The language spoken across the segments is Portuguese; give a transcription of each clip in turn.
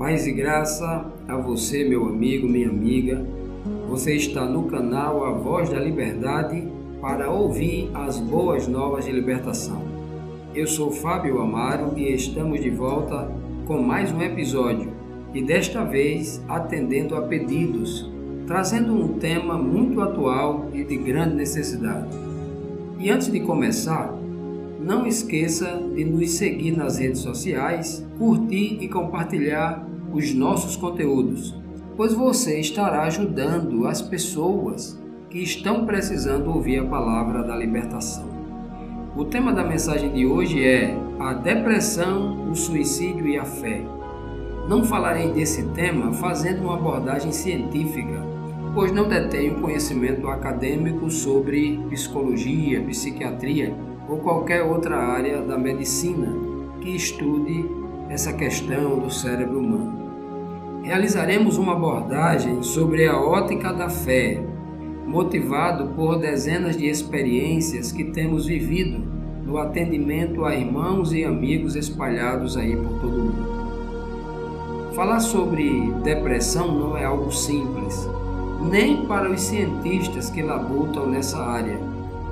Paz e graça a você, meu amigo, minha amiga. Você está no canal A Voz da Liberdade para ouvir as boas novas de libertação. Eu sou Fábio Amaro e estamos de volta com mais um episódio e desta vez atendendo a pedidos, trazendo um tema muito atual e de grande necessidade. E antes de começar, não esqueça de nos seguir nas redes sociais, curtir e compartilhar os nossos conteúdos, pois você estará ajudando as pessoas que estão precisando ouvir a palavra da libertação. O tema da mensagem de hoje é a depressão, o suicídio e a fé. Não falarei desse tema fazendo uma abordagem científica, pois não detenho conhecimento acadêmico sobre psicologia, psiquiatria ou qualquer outra área da medicina que estude essa questão do cérebro humano. Realizaremos uma abordagem sobre a ótica da fé, motivado por dezenas de experiências que temos vivido no atendimento a irmãos e amigos espalhados aí por todo o mundo. Falar sobre depressão não é algo simples, nem para os cientistas que labutam nessa área,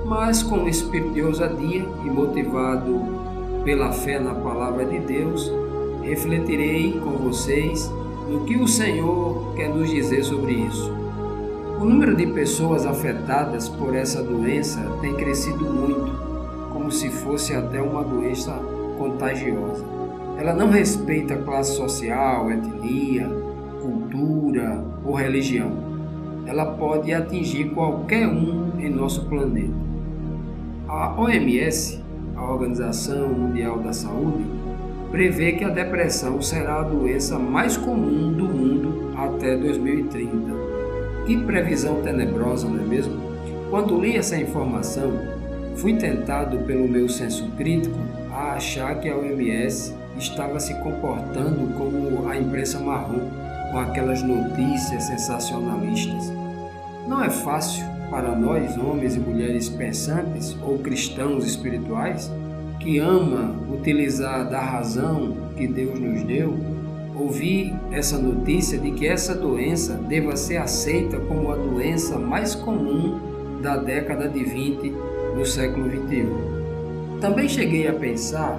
mas com o espírito de ousadia e motivado pela fé na palavra de Deus, refletirei com vocês no que o Senhor quer nos dizer sobre isso. O número de pessoas afetadas por essa doença tem crescido muito, como se fosse até uma doença contagiosa. Ela não respeita classe social, etnia, cultura ou religião. Ela pode atingir qualquer um em nosso planeta. A OMS, a Organização Mundial da Saúde, prevê que a depressão será a doença mais comum do mundo até 2030. Que previsão tenebrosa, não é mesmo? Quando li essa informação, fui tentado pelo meu senso crítico a achar que a OMS estava se comportando como a imprensa marrom, com aquelas notícias sensacionalistas. Não é fácil para nós, homens e mulheres pensantes ou cristãos espirituais, que ama utilizar da razão que Deus nos deu, ouvir essa notícia de que essa doença deva ser aceita como a doença mais comum da década de 20 do século 21. Também cheguei a pensar,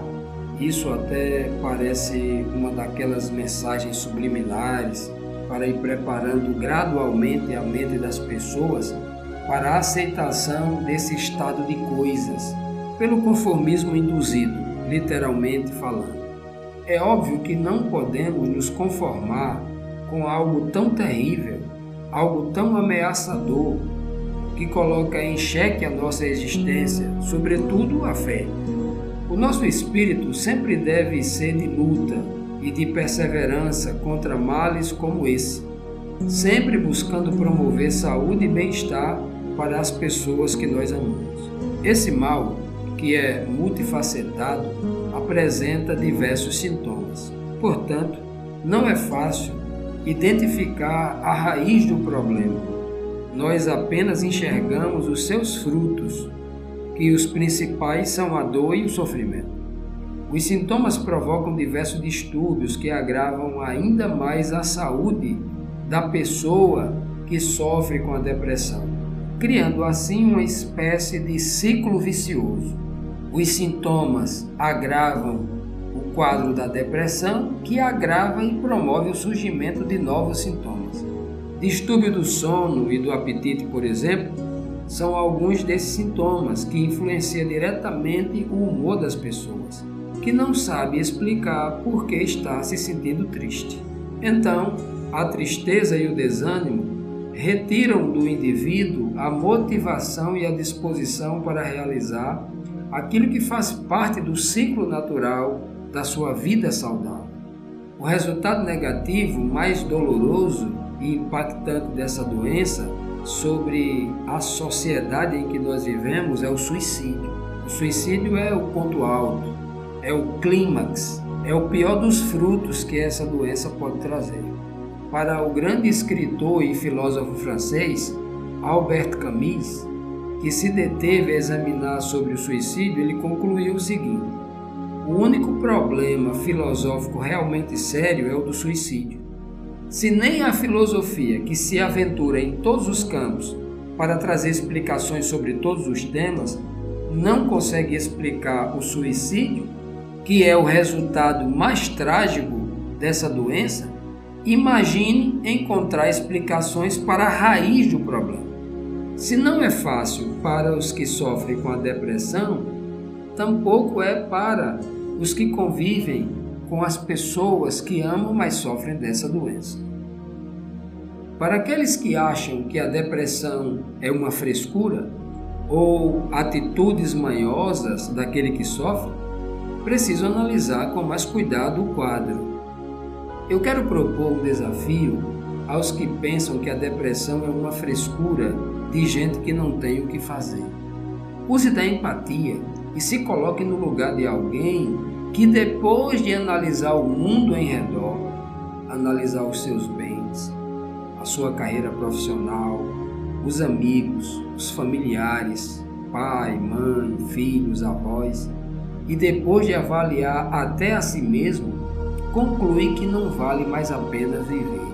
isso até parece uma daquelas mensagens subliminares para ir preparando gradualmente a mente das pessoas para a aceitação desse estado de coisas pelo conformismo induzido, literalmente falando. É óbvio que não podemos nos conformar com algo tão terrível, algo tão ameaçador, que coloca em xeque a nossa existência, sobretudo a fé. O nosso espírito sempre deve ser de luta e de perseverança contra males como esse, sempre buscando promover saúde e bem-estar para as pessoas que nós amamos. Esse mal que é multifacetado, apresenta diversos sintomas. Portanto, não é fácil identificar a raiz do problema. Nós apenas enxergamos os seus frutos, que os principais são a dor e o sofrimento. Os sintomas provocam diversos distúrbios que agravam ainda mais a saúde da pessoa que sofre com a depressão, criando assim uma espécie de ciclo vicioso os sintomas agravam o quadro da depressão, que agrava e promove o surgimento de novos sintomas. Distúrbio do sono e do apetite, por exemplo, são alguns desses sintomas que influenciam diretamente o humor das pessoas, que não sabe explicar por que está se sentindo triste. Então, a tristeza e o desânimo retiram do indivíduo a motivação e a disposição para realizar aquilo que faz parte do ciclo natural da sua vida saudável. O resultado negativo mais doloroso e impactante dessa doença sobre a sociedade em que nós vivemos é o suicídio. O suicídio é o ponto alto, é o clímax, é o pior dos frutos que essa doença pode trazer. Para o grande escritor e filósofo francês Albert Camus, que se deteve a examinar sobre o suicídio, ele concluiu o seguinte: O único problema filosófico realmente sério é o do suicídio. Se nem a filosofia, que se aventura em todos os campos para trazer explicações sobre todos os temas, não consegue explicar o suicídio, que é o resultado mais trágico dessa doença, imagine encontrar explicações para a raiz do problema. Se não é fácil para os que sofrem com a depressão, tampouco é para os que convivem com as pessoas que amam, mas sofrem dessa doença. Para aqueles que acham que a depressão é uma frescura ou atitudes manhosas daquele que sofre, preciso analisar com mais cuidado o quadro. Eu quero propor um desafio aos que pensam que a depressão é uma frescura de gente que não tem o que fazer. Use da empatia e se coloque no lugar de alguém que depois de analisar o mundo em redor, analisar os seus bens, a sua carreira profissional, os amigos, os familiares, pai, mãe, filhos, avós, e depois de avaliar até a si mesmo, concluir que não vale mais a pena viver.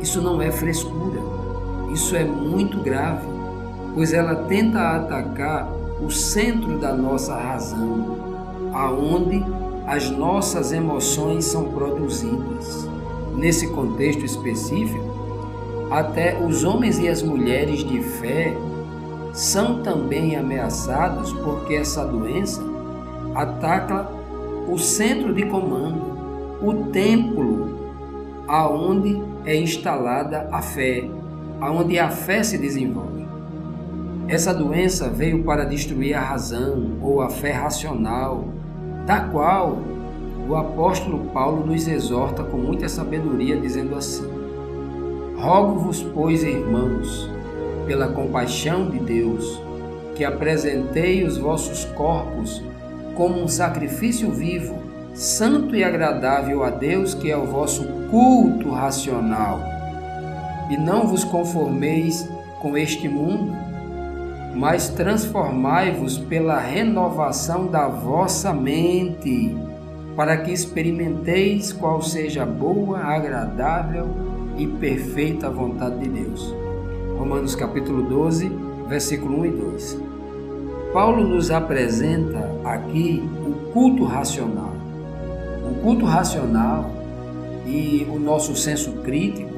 Isso não é frescura, isso é muito grave, pois ela tenta atacar o centro da nossa razão, aonde as nossas emoções são produzidas. Nesse contexto específico, até os homens e as mulheres de fé são também ameaçados porque essa doença ataca o centro de comando, o templo aonde é instalada a fé, aonde a fé se desenvolve. Essa doença veio para destruir a razão ou a fé racional, da qual o apóstolo Paulo nos exorta com muita sabedoria, dizendo assim: Rogo-vos, pois, irmãos, pela compaixão de Deus, que apresentei os vossos corpos como um sacrifício vivo, santo e agradável a Deus, que é o vosso culto racional. E não vos conformeis com este mundo, mas transformai-vos pela renovação da vossa mente, para que experimenteis qual seja a boa, agradável e perfeita vontade de Deus. Romanos capítulo 12, versículo 1 e 2. Paulo nos apresenta aqui o culto racional. O culto racional e o nosso senso crítico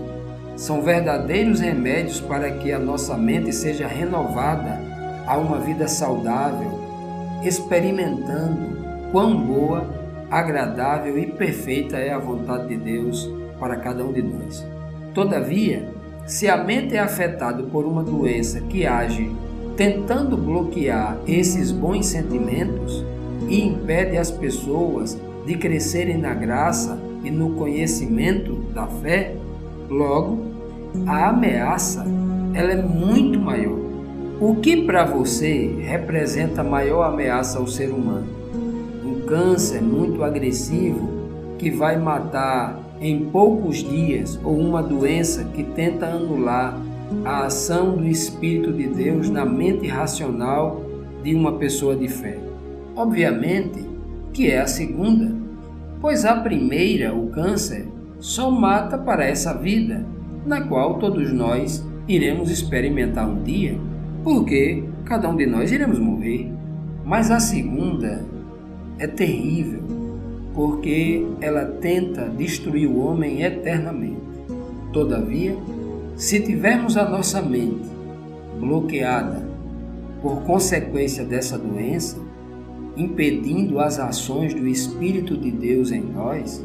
são verdadeiros remédios para que a nossa mente seja renovada a uma vida saudável, experimentando quão boa, agradável e perfeita é a vontade de Deus para cada um de nós. Todavia, se a mente é afetada por uma doença que age tentando bloquear esses bons sentimentos e impede as pessoas de crescerem na graça e no conhecimento da fé, logo a ameaça ela é muito maior. O que para você representa a maior ameaça ao ser humano? Um câncer muito agressivo que vai matar em poucos dias ou uma doença que tenta anular a ação do Espírito de Deus na mente racional de uma pessoa de fé? Obviamente que é a segunda, pois a primeira, o câncer, só mata para essa vida, na qual todos nós iremos experimentar um dia porque cada um de nós iremos morrer. Mas a segunda é terrível, porque ela tenta destruir o homem eternamente. Todavia, se tivermos a nossa mente bloqueada por consequência dessa doença, impedindo as ações do Espírito de Deus em nós,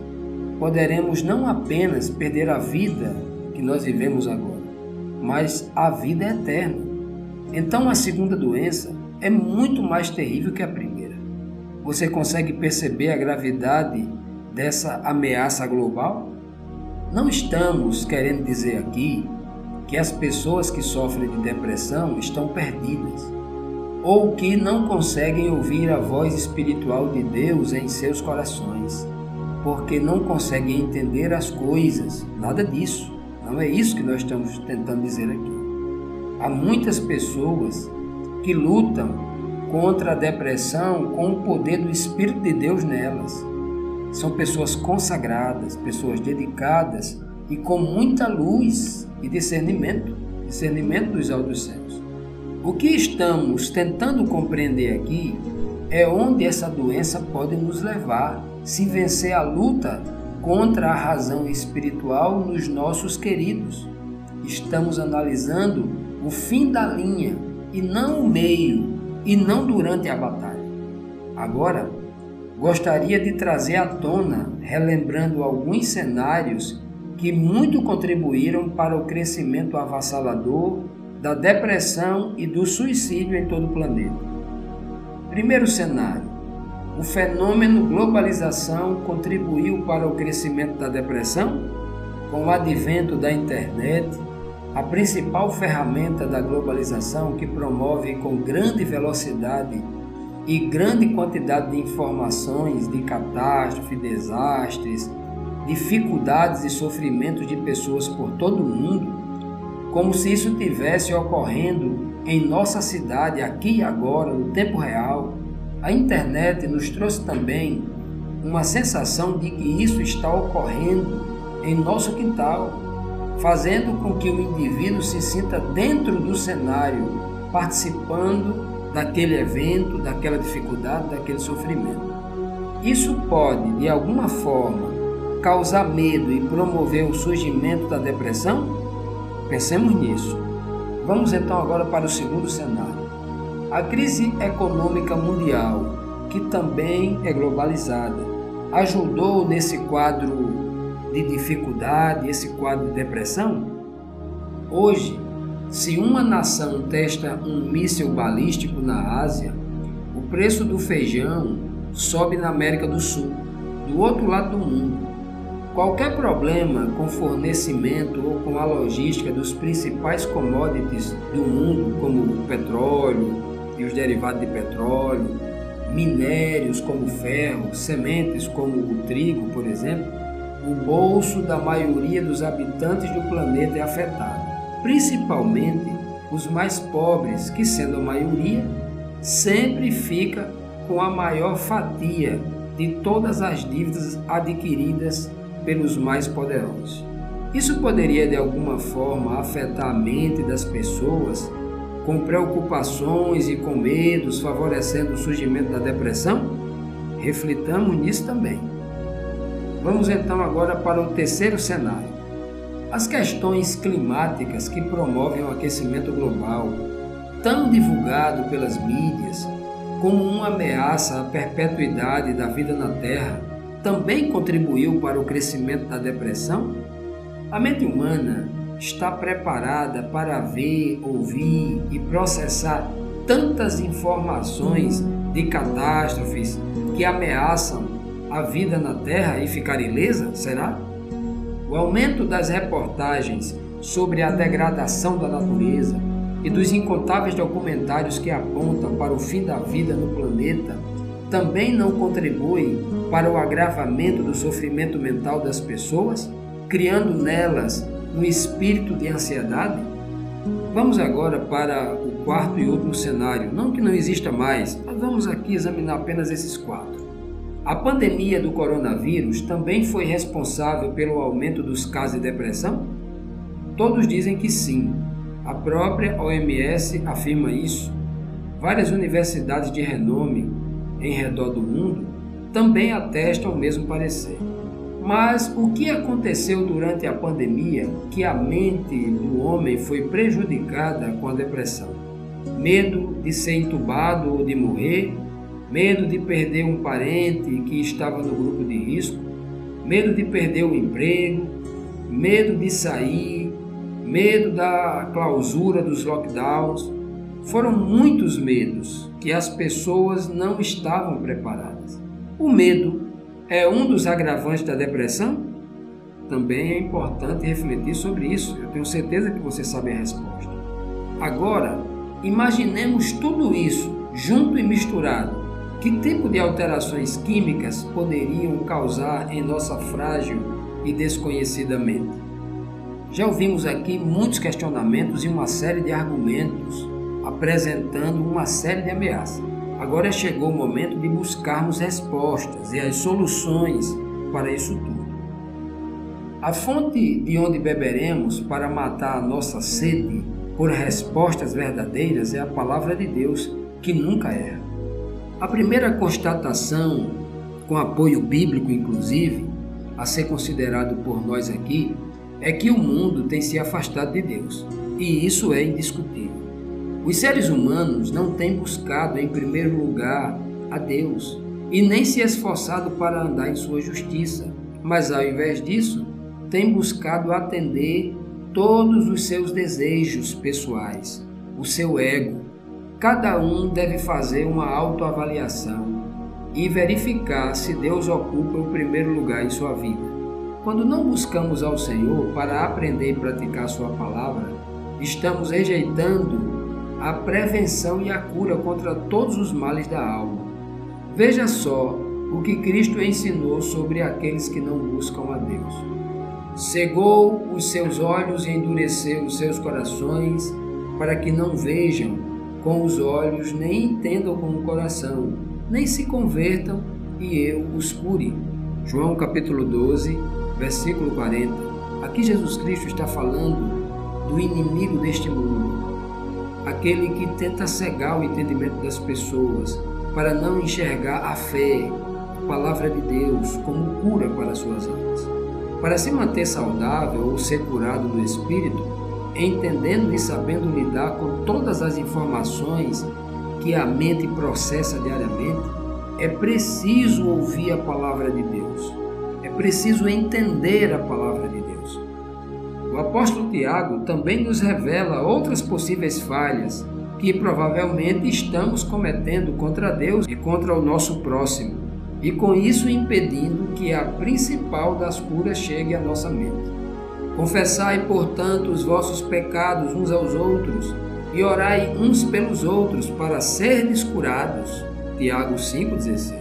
poderemos não apenas perder a vida que nós vivemos agora, mas a vida eterna. Então a segunda doença é muito mais terrível que a primeira. Você consegue perceber a gravidade dessa ameaça global? Não estamos querendo dizer aqui que as pessoas que sofrem de depressão estão perdidas ou que não conseguem ouvir a voz espiritual de Deus em seus corações, porque não conseguem entender as coisas. Nada disso. Não é isso que nós estamos tentando dizer aqui. Há muitas pessoas que lutam contra a depressão com o poder do Espírito de Deus nelas. São pessoas consagradas, pessoas dedicadas e com muita luz e discernimento discernimento dos altos céus. O que estamos tentando compreender aqui é onde essa doença pode nos levar se vencer a luta contra a razão espiritual nos nossos queridos. Estamos analisando o fim da linha e não o meio, e não durante a batalha. Agora, gostaria de trazer à tona, relembrando alguns cenários que muito contribuíram para o crescimento avassalador da depressão e do suicídio em todo o planeta. Primeiro cenário: o fenômeno globalização contribuiu para o crescimento da depressão? Com o advento da internet, a principal ferramenta da globalização que promove com grande velocidade e grande quantidade de informações de catástrofe, desastres, dificuldades e sofrimentos de pessoas por todo o mundo, como se isso tivesse ocorrendo em nossa cidade aqui e agora, no tempo real. A internet nos trouxe também uma sensação de que isso está ocorrendo em nosso quintal, fazendo com que o indivíduo se sinta dentro do cenário, participando daquele evento, daquela dificuldade, daquele sofrimento. Isso pode, de alguma forma, causar medo e promover o surgimento da depressão? Pensemos nisso. Vamos então agora para o segundo cenário. A crise econômica mundial, que também é globalizada, ajudou nesse quadro de dificuldade, esse quadro de depressão? Hoje, se uma nação testa um míssil balístico na Ásia, o preço do feijão sobe na América do Sul, do outro lado do mundo. Qualquer problema com fornecimento ou com a logística dos principais commodities do mundo, como o petróleo e os derivados de petróleo, minérios como ferro, sementes como o trigo, por exemplo, o bolso da maioria dos habitantes do planeta é afetado, principalmente os mais pobres, que, sendo a maioria, sempre fica com a maior fatia de todas as dívidas adquiridas pelos mais poderosos. Isso poderia de alguma forma afetar a mente das pessoas, com preocupações e com medos, favorecendo o surgimento da depressão? Reflitamos nisso também. Vamos então agora para o terceiro cenário. As questões climáticas que promovem o aquecimento global, tão divulgado pelas mídias como uma ameaça à perpetuidade da vida na Terra, também contribuiu para o crescimento da depressão? A mente humana está preparada para ver, ouvir e processar tantas informações de catástrofes que ameaçam a vida na Terra e ficar ilesa? Será? O aumento das reportagens sobre a degradação da natureza e dos incontáveis documentários que apontam para o fim da vida no planeta também não contribui para o agravamento do sofrimento mental das pessoas, criando nelas um espírito de ansiedade? Vamos agora para o quarto e último cenário. Não que não exista mais, mas vamos aqui examinar apenas esses quatro. A pandemia do coronavírus também foi responsável pelo aumento dos casos de depressão? Todos dizem que sim. A própria OMS afirma isso. Várias universidades de renome em redor do mundo também atestam o mesmo parecer. Mas o que aconteceu durante a pandemia que a mente do homem foi prejudicada com a depressão? Medo de ser entubado ou de morrer, medo de perder um parente que estava no grupo de risco, medo de perder o emprego, medo de sair, medo da clausura dos lockdowns, foram muitos medos que as pessoas não estavam preparadas. O medo é um dos agravantes da depressão? Também é importante refletir sobre isso. Eu tenho certeza que você sabe a resposta. Agora, imaginemos tudo isso junto e misturado. Que tipo de alterações químicas poderiam causar em nossa frágil e desconhecida mente? Já ouvimos aqui muitos questionamentos e uma série de argumentos apresentando uma série de ameaças. Agora chegou o momento de buscarmos respostas e as soluções para isso tudo. A fonte de onde beberemos para matar a nossa sede por respostas verdadeiras é a palavra de Deus, que nunca erra. A primeira constatação, com apoio bíblico inclusive, a ser considerado por nós aqui, é que o mundo tem se afastado de Deus, e isso é indiscutível. Os seres humanos não têm buscado em primeiro lugar a Deus e nem se esforçado para andar em sua justiça, mas ao invés disso, têm buscado atender todos os seus desejos pessoais, o seu ego. Cada um deve fazer uma autoavaliação e verificar se Deus ocupa o primeiro lugar em sua vida. Quando não buscamos ao Senhor para aprender e praticar Sua palavra, estamos rejeitando a prevenção e a cura contra todos os males da alma. Veja só o que Cristo ensinou sobre aqueles que não buscam a Deus. Cegou os seus olhos e endureceu os seus corações, para que não vejam com os olhos, nem entendam com o coração, nem se convertam e eu os cure. João capítulo 12, versículo 40. Aqui Jesus Cristo está falando do inimigo deste mundo, aquele que tenta cegar o entendimento das pessoas para não enxergar a fé, a palavra de Deus, como cura para suas almas. Para se manter saudável ou ser curado do espírito, entendendo e sabendo lidar com todas as informações que a mente processa diariamente, é preciso ouvir a palavra de Deus. É preciso entender a palavra. O apóstolo Tiago também nos revela outras possíveis falhas que provavelmente estamos cometendo contra Deus e contra o nosso próximo, e com isso impedindo que a principal das curas chegue à nossa mente. Confessai, portanto, os vossos pecados uns aos outros e orai uns pelos outros para serdes curados. Tiago 5,16.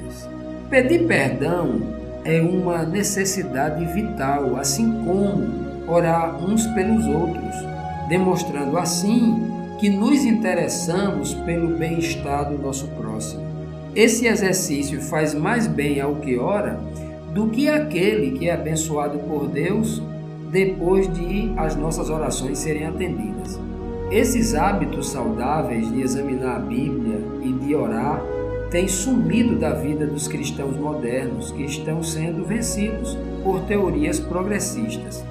Pedir perdão é uma necessidade vital, assim como orar uns pelos outros, demonstrando assim que nos interessamos pelo bem-estar do nosso próximo. Esse exercício faz mais bem ao que ora do que aquele que é abençoado por Deus depois de as nossas orações serem atendidas. Esses hábitos saudáveis de examinar a Bíblia e de orar têm sumido da vida dos cristãos modernos que estão sendo vencidos por teorias progressistas.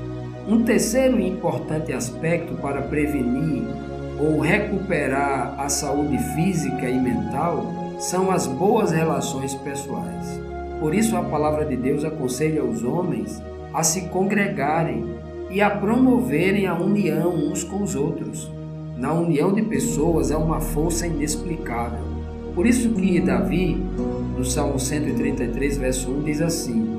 Um terceiro e importante aspecto para prevenir ou recuperar a saúde física e mental são as boas relações pessoais. Por isso, a palavra de Deus aconselha os homens a se congregarem e a promoverem a união uns com os outros. Na união de pessoas há uma força inexplicável. Por isso que Davi, no Salmo 133, verso 1, diz assim: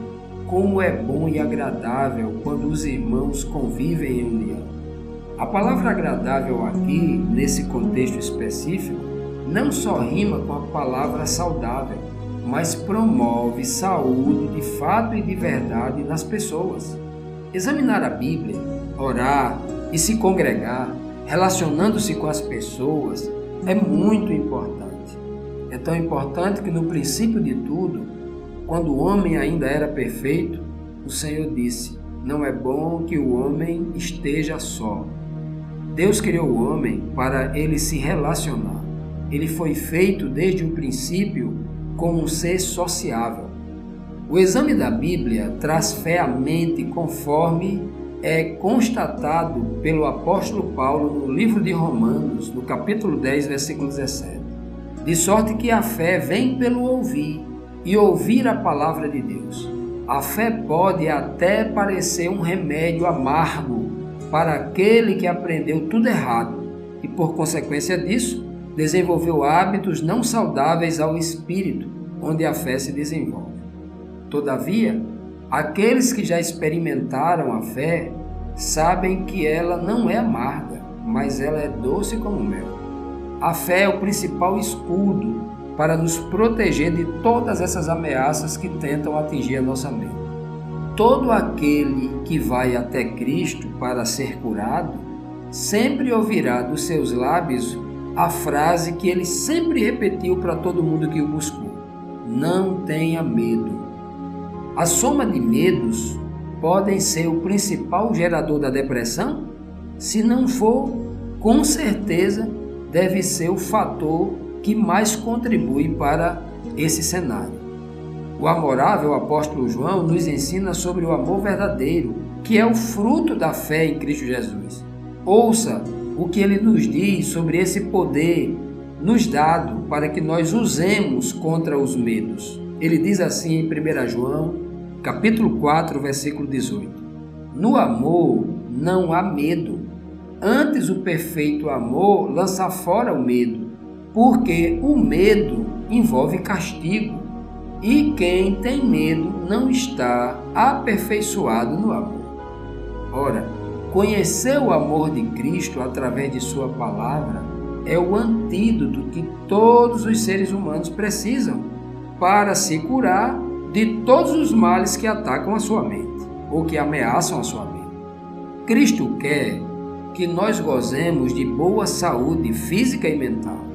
como é bom e agradável quando os irmãos convivem em união. A palavra agradável aqui, nesse contexto específico, não só rima com a palavra saudável, mas promove saúde de fato e de verdade nas pessoas. Examinar a Bíblia, orar e se congregar, relacionando-se com as pessoas, é muito importante. É tão importante que no princípio de tudo, quando o homem ainda era perfeito, o Senhor disse: Não é bom que o homem esteja só. Deus criou o homem para ele se relacionar. Ele foi feito desde o princípio como um ser sociável. O exame da Bíblia traz fé à mente conforme é constatado pelo apóstolo Paulo no livro de Romanos, no capítulo 10, versículo 17. De sorte que a fé vem pelo ouvir e ouvir a palavra de Deus. A fé pode até parecer um remédio amargo para aquele que aprendeu tudo errado e, por consequência disso, desenvolveu hábitos não saudáveis ao espírito, onde a fé se desenvolve. Todavia, aqueles que já experimentaram a fé sabem que ela não é amarga, mas ela é doce como mel. A fé é o principal escudo para nos proteger de todas essas ameaças que tentam atingir a nossa mente. Todo aquele que vai até Cristo para ser curado sempre ouvirá dos seus lábios a frase que ele sempre repetiu para todo mundo que o buscou: Não tenha medo. A soma de medos podem ser o principal gerador da depressão? Se não for, com certeza deve ser o fator que mais contribui para esse cenário. O amorável apóstolo João nos ensina sobre o amor verdadeiro, que é o fruto da fé em Cristo Jesus. Ouça o que ele nos diz sobre esse poder nos dado para que nós usemos contra os medos. Ele diz assim em 1 João, capítulo 4, versículo 18: No amor não há medo. Antes o perfeito amor lança fora o medo, porque o medo envolve castigo, e quem tem medo não está aperfeiçoado no amor. Ora, conhecer o amor de Cristo através de Sua palavra é o antídoto que todos os seres humanos precisam para se curar de todos os males que atacam a sua mente ou que ameaçam a sua mente. Cristo quer que nós gozemos de boa saúde física e mental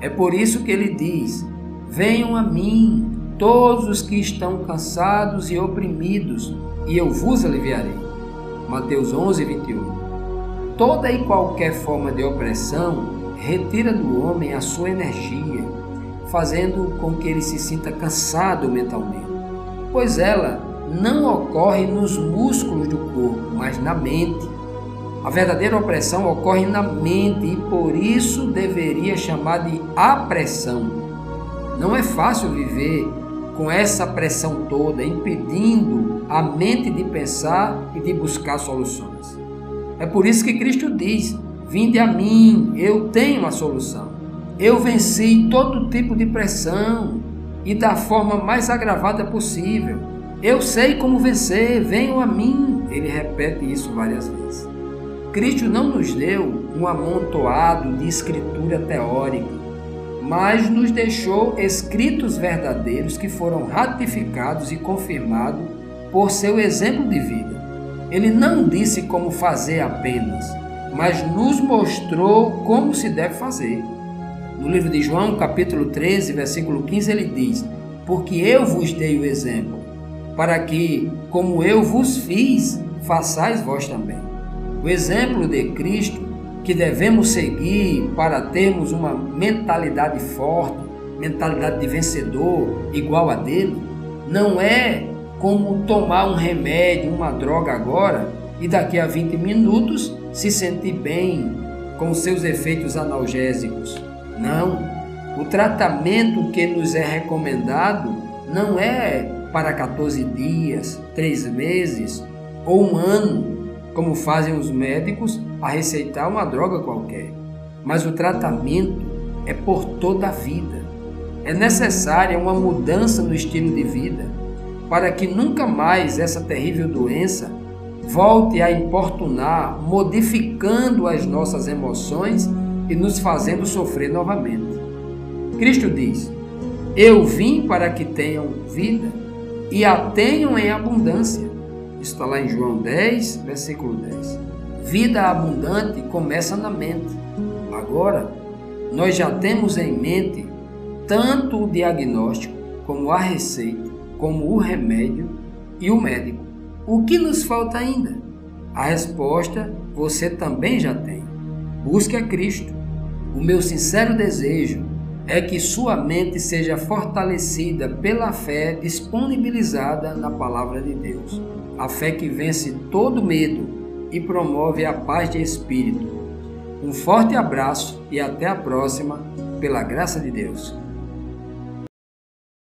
é por isso que ele diz: Venham a mim, todos os que estão cansados e oprimidos, e eu vos aliviarei. Mateus 11, 21. Toda e qualquer forma de opressão retira do homem a sua energia, fazendo com que ele se sinta cansado mentalmente, pois ela não ocorre nos músculos do corpo, mas na mente. A verdadeira opressão ocorre na mente e por isso deveria chamar de apressão. Não é fácil viver com essa pressão toda, impedindo a mente de pensar e de buscar soluções. É por isso que Cristo diz: Vinde a mim, eu tenho a solução. Eu venci todo tipo de pressão e da forma mais agravada possível. Eu sei como vencer, venham a mim. Ele repete isso várias vezes. Cristo não nos deu um amontoado de escritura teórica, mas nos deixou escritos verdadeiros que foram ratificados e confirmados por seu exemplo de vida. Ele não disse como fazer apenas, mas nos mostrou como se deve fazer. No livro de João, capítulo 13, versículo 15, ele diz: Porque eu vos dei o exemplo, para que, como eu vos fiz, façais vós também. O exemplo de Cristo que devemos seguir para termos uma mentalidade forte, mentalidade de vencedor igual a dele, não é como tomar um remédio, uma droga agora e daqui a 20 minutos se sentir bem com seus efeitos analgésicos. Não. O tratamento que nos é recomendado não é para 14 dias, 3 meses ou um ano, como fazem os médicos a receitar uma droga qualquer. Mas o tratamento é por toda a vida. É necessária uma mudança no estilo de vida para que nunca mais essa terrível doença volte a importunar, modificando as nossas emoções e nos fazendo sofrer novamente. Cristo diz: Eu vim para que tenham vida e a tenham em abundância. Está lá em João 10, versículo 10. Vida abundante começa na mente. Agora, nós já temos em mente tanto o diagnóstico, como a receita, como o remédio e o médico. O que nos falta ainda? A resposta você também já tem. Busque a Cristo. O meu sincero desejo é que sua mente seja fortalecida pela fé disponibilizada na palavra de Deus a fé que vence todo medo e promove a paz de espírito. Um forte abraço e até a próxima, pela graça de Deus.